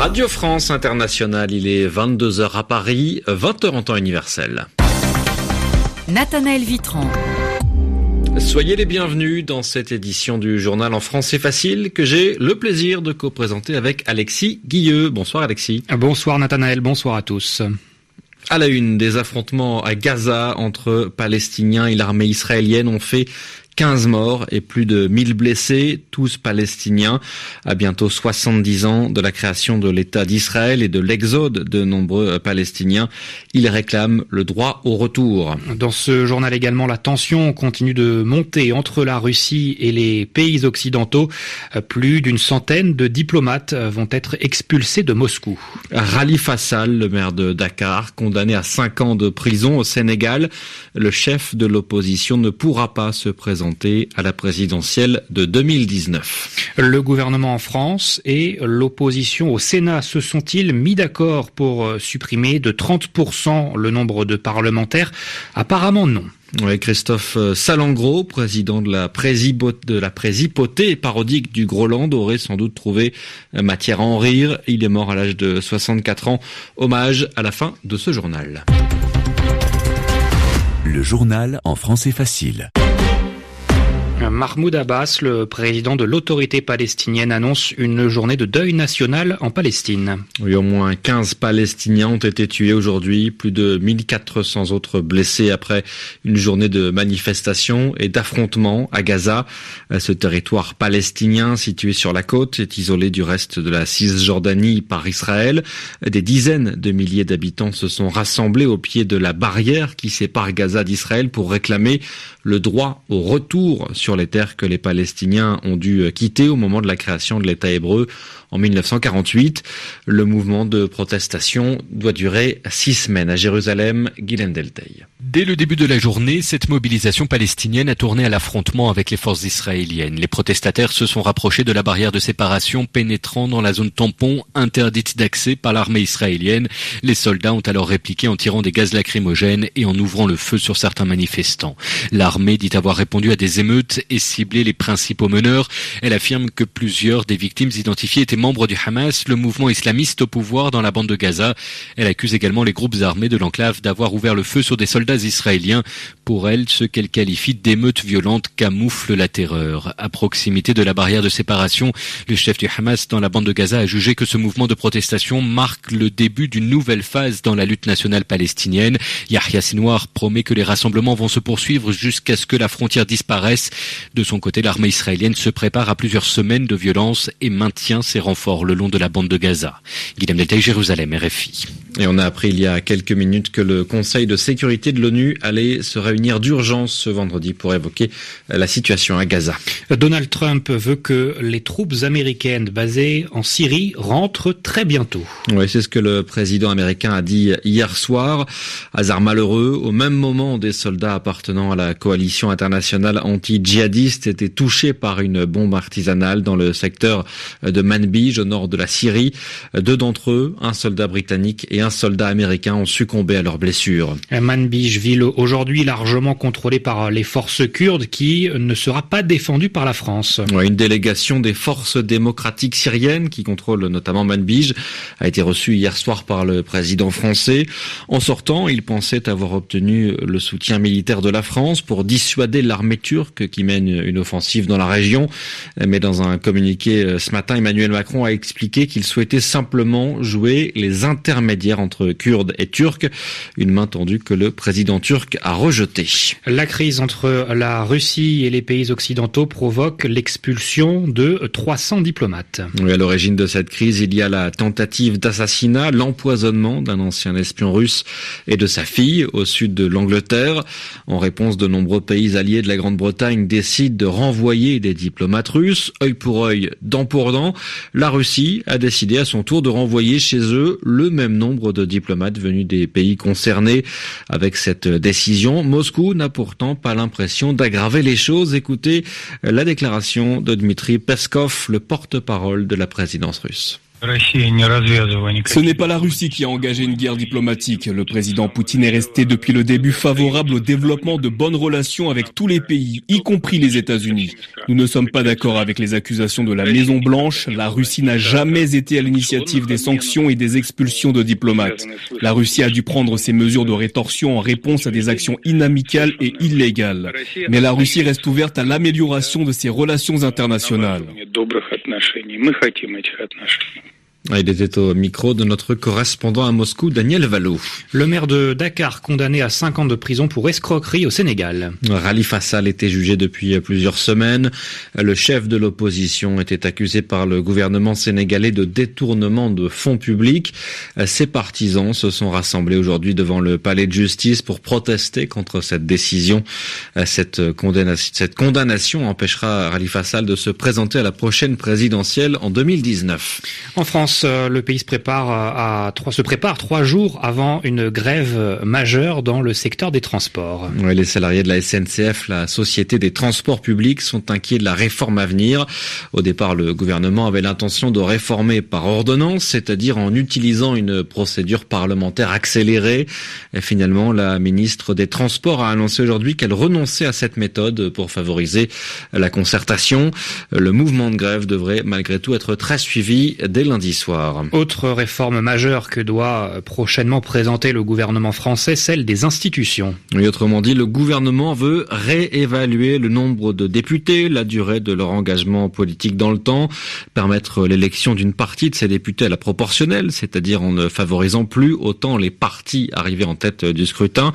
Radio France Internationale, il est 22h à Paris, 20h en temps universel. Nathanaël Vitran. Soyez les bienvenus dans cette édition du journal en français facile que j'ai le plaisir de co-présenter avec Alexis Guilleux. Bonsoir Alexis. Bonsoir Nathanaël, bonsoir à tous. À la une, des affrontements à Gaza entre Palestiniens et l'armée israélienne ont fait 15 morts et plus de 1000 blessés, tous palestiniens, à bientôt 70 ans de la création de l'État d'Israël et de l'exode de nombreux Palestiniens. Ils réclament le droit au retour. Dans ce journal également, la tension continue de monter entre la Russie et les pays occidentaux. Plus d'une centaine de diplomates vont être expulsés de Moscou. Rali Fassal, le maire de Dakar, condamné à 5 ans de prison au Sénégal, le chef de l'opposition ne pourra pas se présenter à la présidentielle de 2019. Le gouvernement en France et l'opposition au Sénat se sont-ils mis d'accord pour euh, supprimer de 30% le nombre de parlementaires? Apparemment non. Oui, Christophe euh, Salengro, président de la, de la présipauté parodique du Groland, aurait sans doute trouvé euh, matière à en rire. Il est mort à l'âge de 64 ans. Hommage à la fin de ce journal. Le journal en français facile. Mahmoud Abbas, le président de l'autorité palestinienne, annonce une journée de deuil national en Palestine. Oui, au moins 15 Palestiniens ont été tués aujourd'hui, plus de 1400 autres blessés après une journée de manifestations et d'affrontements à Gaza. Ce territoire palestinien situé sur la côte est isolé du reste de la Cisjordanie par Israël. Des dizaines de milliers d'habitants se sont rassemblés au pied de la barrière qui sépare Gaza d'Israël pour réclamer le droit au retour sur les que les Palestiniens ont dû quitter au moment de la création de l'État hébreu en 1948. Le mouvement de protestation doit durer six semaines à Jérusalem. Delteil. Dès le début de la journée, cette mobilisation palestinienne a tourné à l'affrontement avec les forces israéliennes. Les protestataires se sont rapprochés de la barrière de séparation pénétrant dans la zone tampon interdite d'accès par l'armée israélienne. Les soldats ont alors répliqué en tirant des gaz lacrymogènes et en ouvrant le feu sur certains manifestants. L'armée dit avoir répondu à des émeutes et ciblé les principaux meneurs. Elle affirme que plusieurs des victimes identifiées étaient membres du Hamas, le mouvement islamiste au pouvoir dans la bande de Gaza. Elle accuse également les groupes armés de l'enclave d'avoir ouvert le feu sur des soldats israéliens. Pour elle, ce qu'elle qualifie d'émeutes violentes camoufle la terreur. À proximité de la barrière de séparation, le chef du Hamas dans la bande de Gaza a jugé que ce mouvement de protestation marque le début d'une nouvelle phase dans la lutte nationale palestinienne. Yahya Sinwar promet que les rassemblements vont se poursuivre jusqu'à ce que la frontière disparaisse. De son côté, l'armée israélienne se prépare à plusieurs semaines de violence et maintient ses renforts le long de la bande de Gaza. Guillaume Deltaï, Jérusalem, RFI. Et on a appris il y a quelques minutes que le Conseil de sécurité de l'ONU allait se réunir d'urgence ce vendredi pour évoquer la situation à Gaza. Donald Trump veut que les troupes américaines basées en Syrie rentrent très bientôt. Oui, c'est ce que le président américain a dit hier soir. Hasard malheureux, au même moment, des soldats appartenant à la coalition internationale anti-djihadiste étaient touchés par une bombe artisanale dans le secteur de Manbij, au nord de la Syrie. Deux d'entre eux, un soldat britannique et un soldat américain, ont succombé à leurs blessures. Manbij, ville aujourd'hui largement contrôlée par les forces kurdes, qui ne sera pas défendue par la France. une délégation des forces démocratiques syriennes, qui contrôlent notamment Manbij, a été reçue hier soir par le président français. En sortant, il pensait avoir obtenu le soutien militaire de la France pour dissuader l'armée turque qui mène une offensive dans la région. Mais dans un communiqué euh, ce matin, Emmanuel Macron a expliqué qu'il souhaitait simplement jouer les intermédiaires entre Kurdes et Turcs, une main tendue que le président turc a rejetée. La crise entre la Russie et les pays occidentaux provoque l'expulsion de 300 diplomates. Oui, à l'origine de cette crise, il y a la tentative d'assassinat, l'empoisonnement d'un ancien espion russe et de sa fille au sud de l'Angleterre. En réponse, de nombreux pays alliés de la Grande-Bretagne décident de renvoyer des diplomates russes, œil pour œil, dent pour dent. La Russie a décidé à son tour de renvoyer chez eux le même nombre de diplomates venus des pays concernés. Avec cette décision, Moscou n'a pourtant pas l'impression d'aggraver les choses. Écoutez la déclaration de Dmitri Peskov, le porte-parole de la présidence russe. Ce n'est pas la Russie qui a engagé une guerre diplomatique. Le président Poutine est resté depuis le début favorable au développement de bonnes relations avec tous les pays, y compris les États-Unis. Nous ne sommes pas d'accord avec les accusations de la Maison Blanche. La Russie n'a jamais été à l'initiative des sanctions et des expulsions de diplomates. La Russie a dû prendre ces mesures de rétorsion en réponse à des actions inamicales et illégales. Mais la Russie reste ouverte à l'amélioration de ses relations internationales. Ah, il était au micro de notre correspondant à Moscou, Daniel Vallot. Le maire de Dakar, condamné à 5 ans de prison pour escroquerie au Sénégal. Rali Fassal était jugé depuis plusieurs semaines. Le chef de l'opposition était accusé par le gouvernement sénégalais de détournement de fonds publics. Ses partisans se sont rassemblés aujourd'hui devant le palais de justice pour protester contre cette décision. Cette condamnation, cette condamnation empêchera Rali Fassal de se présenter à la prochaine présidentielle en 2019. En France, euh, le pays se prépare à trois, jours avant une grève majeure dans le secteur des transports. les salariés de la SNCF, la Société des transports publics, sont inquiets de la réforme à venir. Au départ, le gouvernement avait l'intention de réformer par ordonnance, c'est-à-dire en utilisant une procédure parlementaire accélérée. Et finalement, la ministre des Transports a annoncé aujourd'hui qu'elle renonçait à cette méthode pour favoriser la concertation. Le mouvement de grève devrait malgré tout être très suivi dès lundi autre réforme majeure que doit prochainement présenter le gouvernement français, celle des institutions. Oui, autrement dit, le gouvernement veut réévaluer le nombre de députés, la durée de leur engagement politique dans le temps, permettre l'élection d'une partie de ces députés à la proportionnelle, c'est-à-dire en ne favorisant plus autant les partis arrivés en tête du scrutin.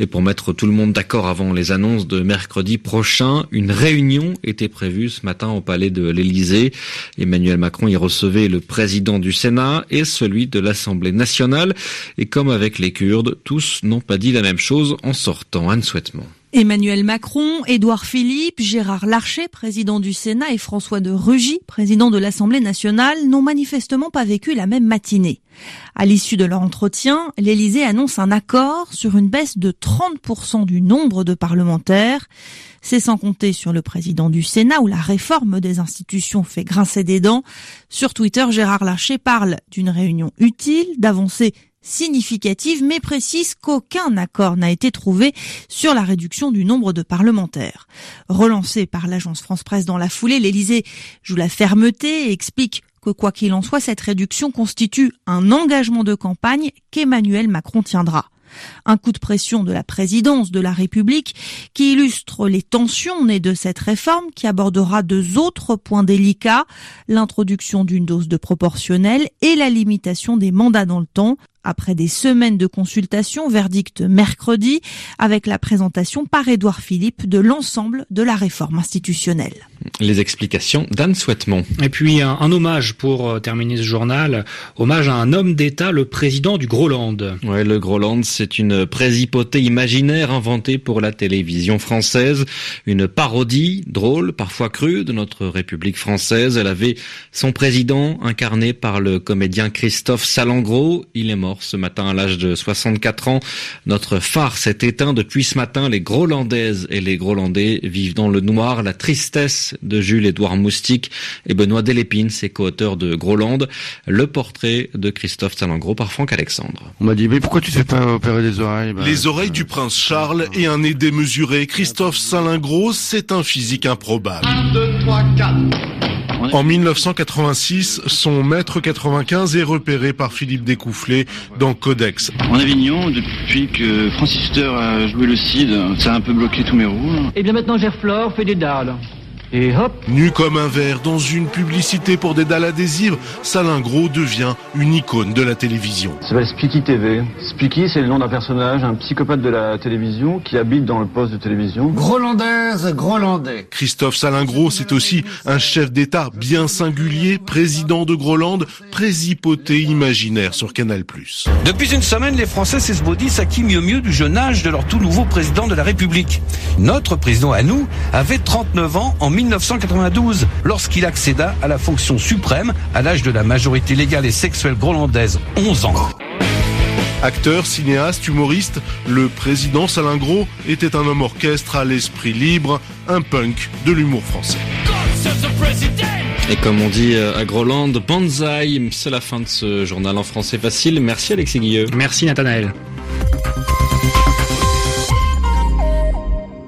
Et pour mettre tout le monde d'accord avant les annonces de mercredi prochain, une réunion était prévue ce matin au palais de l'Élysée. Emmanuel Macron y recevait le président du Sénat et celui de l'Assemblée nationale. Et comme avec les Kurdes, tous n'ont pas dit la même chose en sortant. un Souhaitement. Emmanuel Macron, Édouard Philippe, Gérard Larcher, président du Sénat, et François de Rugy, président de l'Assemblée nationale, n'ont manifestement pas vécu la même matinée. À l'issue de leur entretien, l'Élysée annonce un accord sur une baisse de 30% du nombre de parlementaires. C'est sans compter sur le président du Sénat où la réforme des institutions fait grincer des dents. Sur Twitter, Gérard Larcher parle d'une réunion utile, d'avancées significative, mais précise qu'aucun accord n'a été trouvé sur la réduction du nombre de parlementaires. Relancé par l'agence France-Presse dans la foulée, l'Élysée joue la fermeté et explique que quoi qu'il en soit, cette réduction constitue un engagement de campagne qu'Emmanuel Macron tiendra. Un coup de pression de la présidence de la République qui illustre les tensions nées de cette réforme qui abordera deux autres points délicats, l'introduction d'une dose de proportionnel et la limitation des mandats dans le temps. Après des semaines de consultation, verdict mercredi, avec la présentation par Édouard Philippe de l'ensemble de la réforme institutionnelle. Les explications d'Anne Souhaitement. Et puis un, hommage pour euh, terminer ce journal, hommage à un homme d'État, le président du Groland. Ouais, le Groland, c'est une présipauté imaginaire inventée pour la télévision française, une parodie drôle, parfois crue, de notre République française. Elle avait son président incarné par le comédien Christophe Salengro. Il est mort ce matin à l'âge de 64 ans. Notre phare s'est éteint depuis ce matin. Les Grolandaises et les Grolandais vivent dans le noir. La tristesse de Jules-Édouard Moustique et Benoît Delépine, ses co-auteurs de Groland. Le portrait de Christophe Salengro par Franck Alexandre. On m'a dit, mais pourquoi tu ne fais pas opérer les oreilles? Bah, Les oreilles du prince Charles et un nez démesuré. Christophe Salingro, c'est un physique improbable. 1, 2, 3, 4. En 1986, son maître 95 est repéré par Philippe Découfflé dans Codex. En Avignon, depuis que Francis Huster a joué le Cid, ça a un peu bloqué tous mes roues. Et eh bien maintenant Gerflor fait des dalles. Et hop Nu comme un verre dans une publicité pour des dalles adhésives, Salingro devient une icône de la télévision. Ça s'appelle Spiky TV. Spiky, c'est le nom d'un personnage, un psychopathe de la télévision qui habite dans le poste de télévision. Grolandaise, Grolandais. Christophe Salingro, c'est aussi un chef d'État bien singulier, président de Groland, présipoté imaginaire sur Canal+. Depuis une semaine, les Français s'esbaudissent à qui mieux mieux du jeune âge de leur tout nouveau président de la République. Notre président à nous avait 39 ans en 1992, lorsqu'il accéda à la fonction suprême à l'âge de la majorité légale et sexuelle grolandaise, 11 ans. Acteur, cinéaste, humoriste, le président Salingro était un homme orchestre à l'esprit libre, un punk de l'humour français. Et comme on dit euh, à Groland, bonsaï, c'est la fin de ce journal en français facile. Merci Alexis Guilleux. Merci Nathanaël.